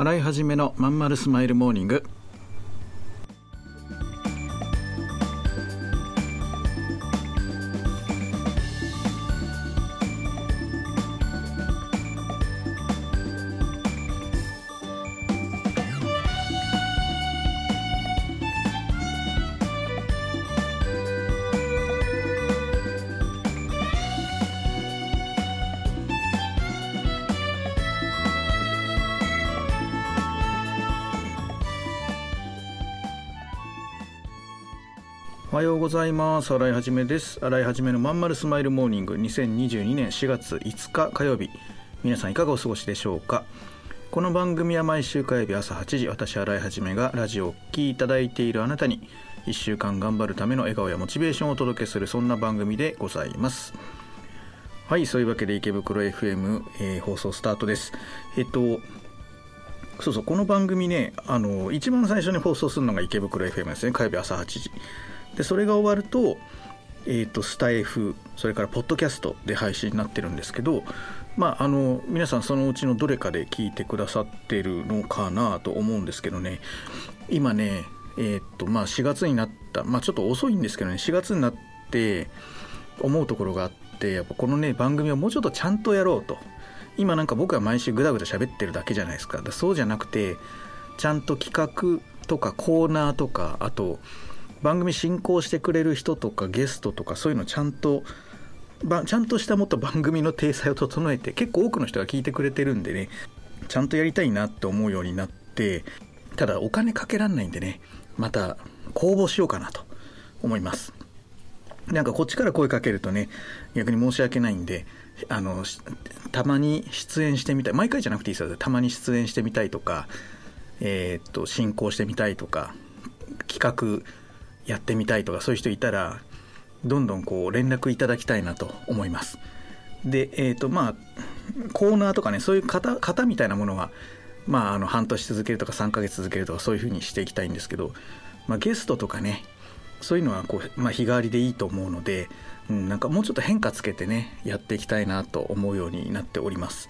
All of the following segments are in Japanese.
洗い始めのまんまるスマイルモーニング。はようございます。新井はじめです。新井はじめのまんまるスマイルモーニング。2022年4月5日火曜日。皆さんいかがお過ごしでしょうか？この番組は毎週火曜日朝8時私新井はじめがラジオを聴きいただいているあなたに1週間頑張るための笑顔やモチベーションをお届けするそんな番組でございます。はいそういうわけで池袋 FM、えー、放送スタートです。えっとそうそうこの番組ねあの一番最初に放送するのが池袋 FM ですね。火曜日朝8時。でそれが終わると,、えーと、スタイフそれからポッドキャストで配信になってるんですけどまああの皆さんそのうちのどれかで聞いてくださってるのかなと思うんですけどね。今ねえっ、ー、とまあ4月になったまあちょっと遅いんですけどね4月になって思うところがあってやっぱこのね番組をもうちょっとちゃんとやろうと。今なんか僕は毎週ぐだぐだ喋ってるだけじゃないですか。そうじゃなくてちゃんと企画とかコーナーとかあと番組進行してくれる人とかゲストとかそういうのちゃんとちゃんとしたもっと番組の体裁を整えて結構多くの人が聞いてくれてるんでねちゃんとやりたいなって思うようになってただお金かけらんないんでねまた公募しようかなと思います。なんかこっちから声かけるとね逆に申し訳ないんであのたまに出演してみたい毎回じゃなくていいですよ。たまに出演してみたいとかえー、っと進行してみたいとか企画やってみたいとかそういう人いたらどんどんこう連絡いただきたいなと思います。でえっ、ー、とまあコーナーとかねそういう型型みたいなものはまああの半年続けるとか3ヶ月続けるとかそういうふうにしていきたいんですけど、まあ、ゲストとかねそういうのはこう、まあ、日替わりでいいと思うので、うん、なんかもうちょっと変化つけてねやっていきたいなと思うようになっております。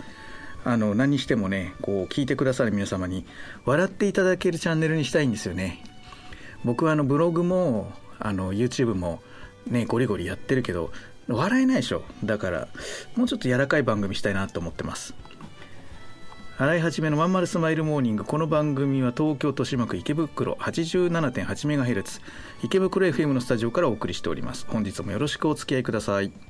あの何にしてもねこう聞いてくださる皆様に笑っていただけるチャンネルにしたいんですよね。僕はあのブログもあの YouTube もねゴリゴリやってるけど笑えないでしょ。だからもうちょっと柔らかい番組したいなと思ってます。洗い始めのまんまるスマイルモーニングこの番組は東京豊島区池袋 87.8MHz 池袋 FM のスタジオからお送りしております。本日もよろしくお付き合いください。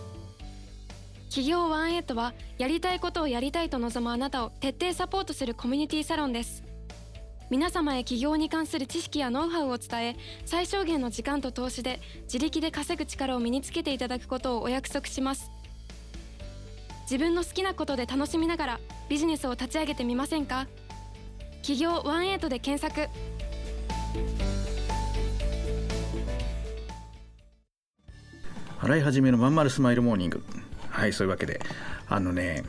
企業ワンエイトはやりたいことをやりたいと望むあなたを徹底サポートするコミュニティサロンです。皆様へ起業に関する知識やノウハウを伝え最小限の時間と投資で自力で稼ぐ力を身につけていただくことをお約束します。自分の好きなことで楽しみながらビジネスを立ち上げてみませんか？企業ワンエイトで検索。洗い始めのまんまるスマイルモーニング。はいそういうわけで。あのね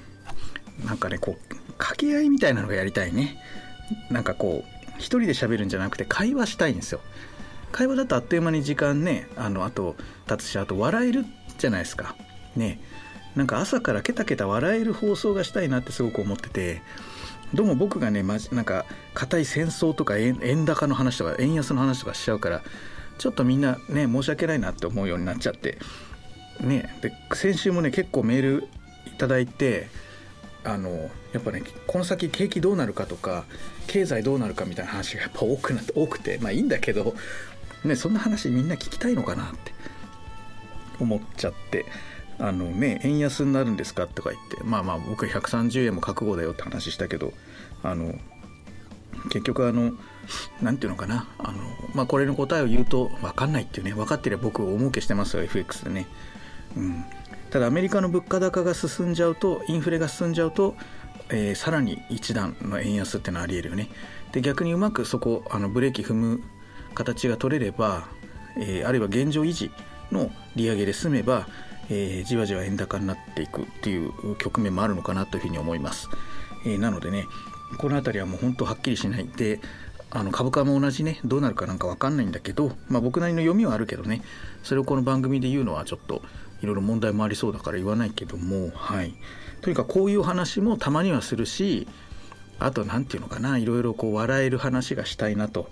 なんかねこう掛け合いみたいなのがやりたいね。なんかこう一人で喋るんじゃなくて会話したいんですよ。会話だとあっという間に時間ねあのあと立つしあと笑えるじゃないですか。ね。なんか朝からケタケタ笑える放送がしたいなってすごく思ってて。どうも僕がねまなんか硬い戦争とか円高の話とか円安の話とかしちゃうからちょっとみんなね申し訳ないなって思うようになっちゃって。ねで先週もね結構メールいただいてあのやっぱねこの先景気どうなるかとか経済どうなるかみたいな話がやっぱ多くなって多くてまあいいんだけど、ね、そんな話みんな聞きたいのかなって思っちゃってあのね円安になるんですかとか言ってまあまあ僕130円も覚悟だよって話したけどあの結局あの何て言うのかなあの、まあ、これの答えを言うと分かんないっていうね分かってりゃ僕大儲けしてますよ FX でね。うんただアメリカの物価高が進んじゃうとインフレが進んじゃうと、えー、さらに一段の円安ってのはありえるよね。で逆にうまくそこあのブレーキ踏む形が取れれば、えー、あるいは現状維持の利上げで済めば、えー、じわじわ円高になっていくっていう局面もあるのかなというふうに思います。えー、なのでねこの辺りはもう本当はっきりしないであの株価も同じねどうなるかなんか分かんないんだけど、まあ、僕なりの読みはあるけどねそれをこの番組で言うのはちょっといろいろ問題もありそうだから言わないけどもはい。とにかくこういう話もたまにはするしあと何て言うのかないろいろこう笑える話がしたいなと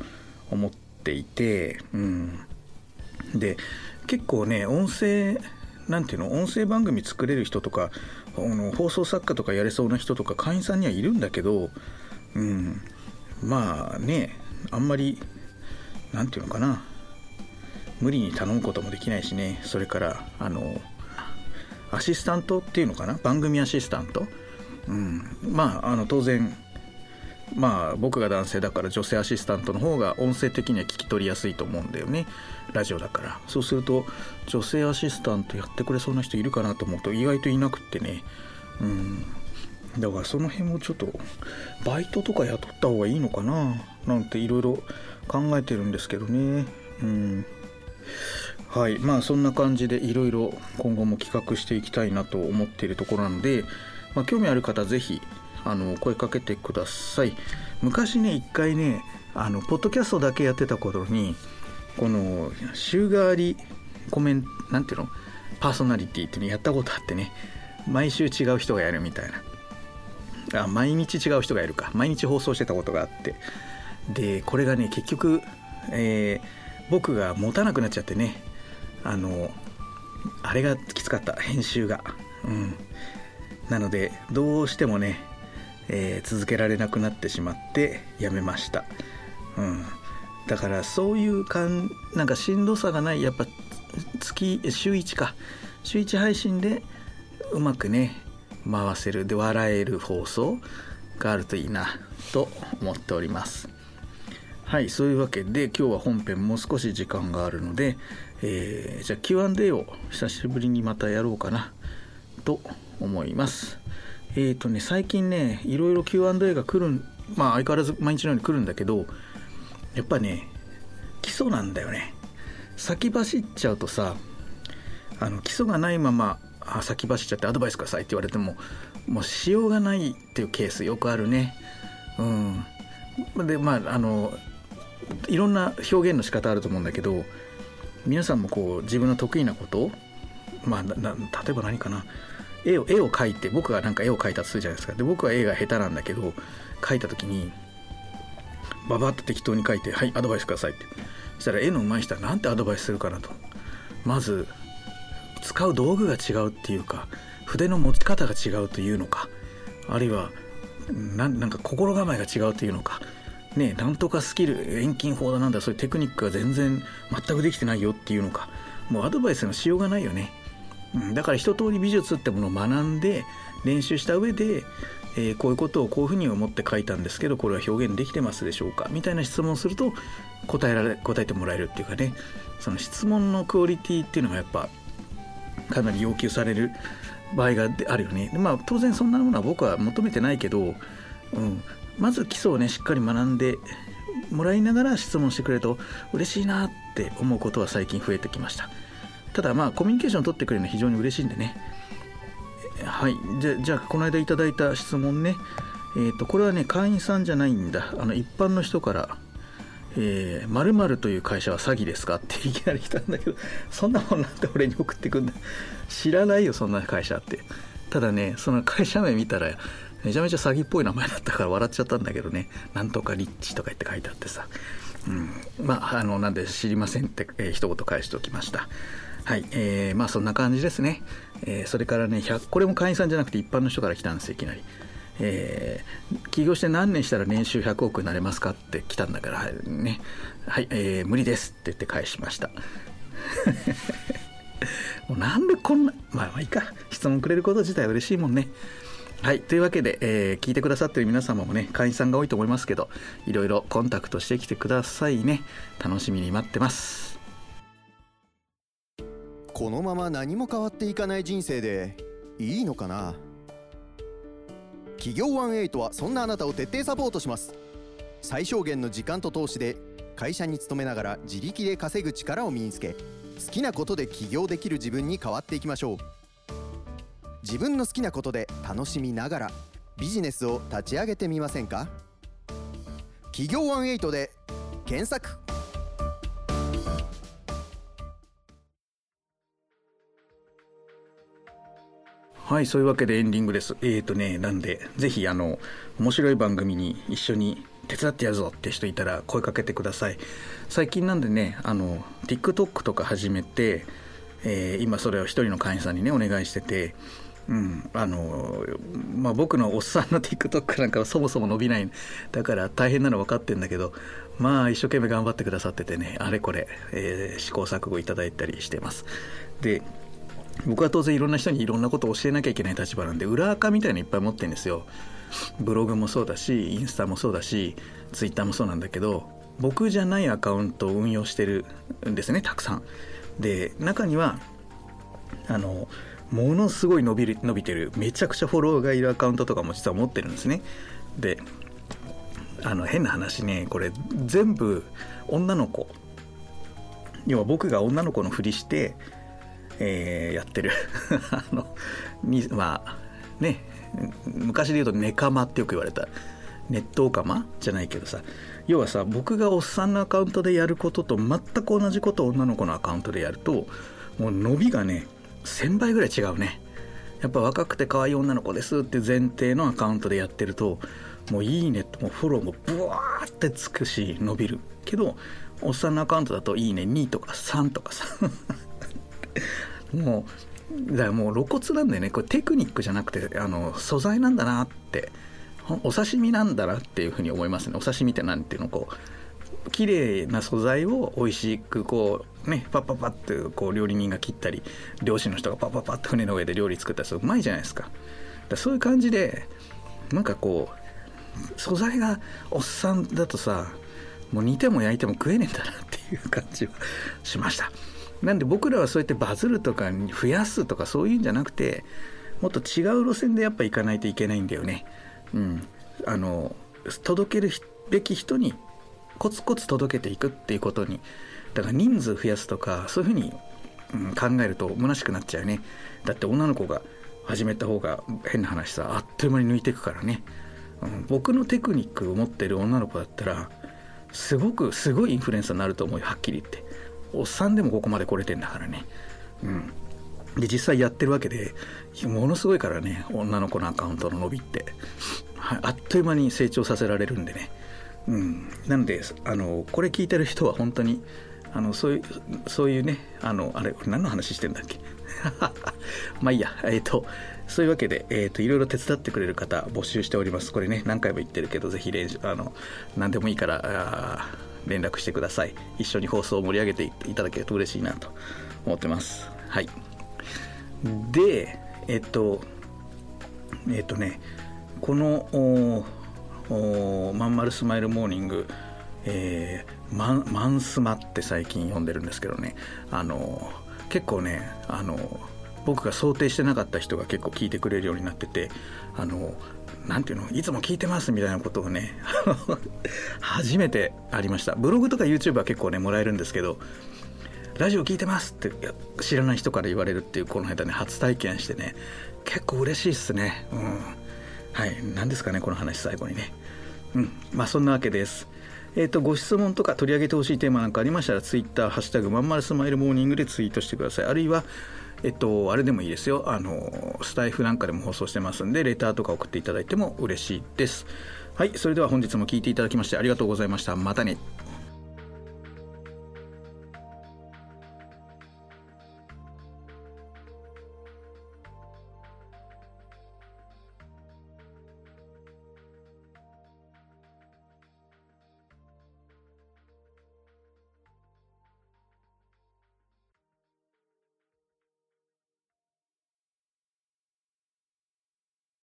思っていてうん。で結構ね音声なんていうの音声番組作れる人とかあの放送作家とかやれそうな人とか会員さんにはいるんだけど、うん、まあねあんまりなんていうのかな無理に頼むこともできないしね。それからあのアシスタントっていうのかな？番組アシスタント、うん、まああの当然まあ僕が男性だから女性アシスタントの方が音声的には聞き取りやすいと思うんだよね。ラジオだから。そうすると女性アシスタントやってくれそうな人いるかなと思うと意外といなくってね。うん。だからその辺もちょっとバイトとか雇った方がいいのかな？なんていろいろ考えてるんですけどね。うん。はい。まあそんな感じでいろいろ今後も企画していきたいなと思っているところなので、まあ、興味ある方是非あの声かけてください。昔ね一回ねあのポッドキャストだけやってた頃にこの週替わりコメントなんていうの？パーソナリティっていうのやったことあってね。毎週違う人がやるみたいな。あ毎日違う人がやるか。毎日放送してたことがあって。でこれがね結局、えー、僕が持たなくなっちゃってね。あのあれがきつかった。編集が。うん。なのでどうしてもね、えー、続けられなくなってしまってやめました。うん。だからそういうかんなんかしんどさがない。やっぱ月週1か。週1配信でうまくね回せる。で笑える放送があるといいなと思っております。はいそういうわけで今日は本編もう少し時間があるのでえー、じゃあ Q&A を久しぶりにまたやろうかなと思います。えっ、ー、とね、最近ね、いろいろ Q&A が来るまあ相変わらず毎日のように来るんだけど、やっぱね、基礎なんだよね。先走っちゃうとさ、あの基礎がないまま、あ先走っちゃってアドバイスくださいって言われても、もうしようがないっていうケースよくあるね。うん。で、まあ、あの、いろんな表現の仕方あると思うんだけど、皆さんもこう自分の得意なことまあ例えば何かな。絵を絵を描いて僕がなんか絵を描いたとするじゃないですか。で僕は絵が下手なんだけど描いた時にババッと適当に描いて「はいアドバイスください」って。そしたら絵の上手い人は何てアドバイスするかなと。まず使う道具が違うっていうか筆の持ち方が違うというのかあるいはなんか心構えが違うというのかねなんとかスキル遠近法だなんだそういうテクニックが全然全くできてないよっていうのか。もうアドバイスのしようがないよね、うん、だから一通り美術ってものを学んで練習した上で、えー、こういうことをこういうふうに思って書いたんですけどこれは表現できてますでしょうかみたいな質問をすると答えられ答えてもらえるっていうかね。その質問のクオリティっていうのがやっぱかなり要求される場合があるよね。まあ当然そんなものは僕は求めてないけど、うん、まず基礎をねしっかり学んでもらいながら質問してくれると嬉しいなって思うことは最近増えてきました。ただまあコミュニケーションを取ってくれるのは非常に嬉しいんでね。はい。じゃじゃあこの間いただいた質問ね。えっ、ー、とこれはね会員さんじゃないんだ。あの一般の人からえー、〇〇という会社は詐欺ですかっていきなり来たんだけどそんなもんなんで俺に送ってくんだ知らないよそんな会社って。ただねその会社名見たらめちゃめちゃ詐欺っぽい名前だったから笑っちゃったんだけどね。なんとかリッチとか言って書いてあってさ、うん、まああのなんで知りませんって、えー、一言返しておきました。はい、えー、まあそんな感じですね、えー、それからねこれも会員さんじゃなくて一般の人から来たんですいきなり。えー、起業して何年したら年収100億になれますかって来たんだからね。はい、えー、無理ですって言って返しました。もうなんでこんなまあまあいいか。質問くれること自体嬉しいもんね。はいというわけで、えー、聞いてくださってる皆様もね会員さんが多いと思いますけどいろいろコンタクトしてきてくださいね。楽しみに待ってます。このまま何も変わっていかない人生でいいのかな？企業18はそんなあなたを徹底サポートします。最小限の時間と投資で会社に勤めながら自力で稼ぐ力を身につけ好きなことで起業できる自分に変わっていきましょう。自分の好きなことで楽しみながらビジネスを立ち上げてみませんか？企業18で検索。はいそういうわけでエンディングです。えっ、ー、とねなんでぜひあの面白い番組に一緒に手伝ってやるぞって人いたら声かけてください。最近なんでねあの TikTok とか始めて、えー、今それを一人の会員さんにねお願いしててうん。あのまあ、僕のおっさんの TikTok なんかはそもそも伸びない。だから大変なの分かってんだけどまあ一生懸命頑張ってくださっててねあれこれ、えー、試行錯誤いただいたりしてます。で僕は当然いろんな人にいろんなことを教えなきゃいけない立場なんで裏垢みたいのいっぱい持ってるんですよ。ブログもそうだしインスタもそうだしツイッターもそうなんだけど僕じゃないアカウントを運用してるんですねたくさん。で中にはあのものすごい伸びる伸びてるめちゃくちゃフォローがいるアカウントとかも実は持ってるんですね。であの変な話ねこれ全部女の子。要は僕が女の子のふりして、えー、やってる。あのにまあね昔で言うとネカマってよく言われた。ネットオカマ？じゃないけどさ。要はさ僕がおっさんのアカウントでやることと全く同じことを女の子のアカウントでやるともう伸びがね1000倍ぐらい違うね。やっぱ若くて可愛い女の子ですって前提のアカウントでやってるともういいねともフォローもブワーってつくし伸びるけどおっさんのアカウントだといいね2とか3とかさ。もうだからもう露骨なんだよね。これテクニックじゃなくてあの素材なんだなって。お刺身なんだなっていうふうに思いますね。お刺身って何ていうのこう綺麗な素材を美味しくこうねパッパッパッってこう料理人が切ったり漁師の人がパッパッパッって船の上で料理作ったりするうまいじゃないですか。だそういう感じでなんかこう素材がおっさんだとさもう煮ても焼いても食えねえんだなっていう感じは しました。なんで僕らはそうやってバズるとか増やすとかそういうんじゃなくてもっと違う路線でやっぱ行かないといけないんだよね。うん。あの届けるべき人にコツコツ届けていくっていうことにだから人数増やすとかそういうふうに、うん、考えると虚しくなっちゃうね。だって女の子が始めた方が変な話さあっという間に抜いていくからね、うん、僕のテクニックを持ってる女の子だったらすごくすごいインフルエンサーになると思うよはっきり言って。おっさんでもここまで来れてんだからね。うん。で実際やってるわけでものすごいからね女の子のアカウントの伸びって、はい、あっという間に成長させられるんでね。うん、なのであのこれ聞いてる人は本当にあのそういうそういうねあのあれ何の話してんだっけ？まあいいや。えっ、ー、とそういうわけで、えーと、いろいろ手伝ってくれる方募集しております。これね何回も言ってるけどぜひあの何でもいいから連絡してください。一緒に放送を盛り上げていただけると嬉しいなと思ってます。はい。でえっ、ー、とえっ、ー、とねこのまんまるスマイルモーニング、えー、マンマンスマって最近読んでるんですけどね。あの結構ねあの僕が想定してなかった人が結構聞いてくれるようになっててあのなんていうのいつも聞いてますみたいなことをね 初めてありました。ブログとか YouTube は結構ねもらえるんですけどラジオ聞いてますって知らない人から言われるっていうこの間ね初体験してね結構嬉しいっすね。うん。はい。何ですかねこの話最後にね。うん。まあそんなわけです。え、ー、とご質問とか取り上げてほしいテーマなんかありましたらツイッターハッシュタグまんまるスマイルモーニングでツイートしてください。あるいはえっと、あれでもいいですよ。あのスタイフなんかでも放送してますんでレターとか送っていただいても嬉しいです。はいそれでは本日も聴いていただきましてありがとうございました。またね。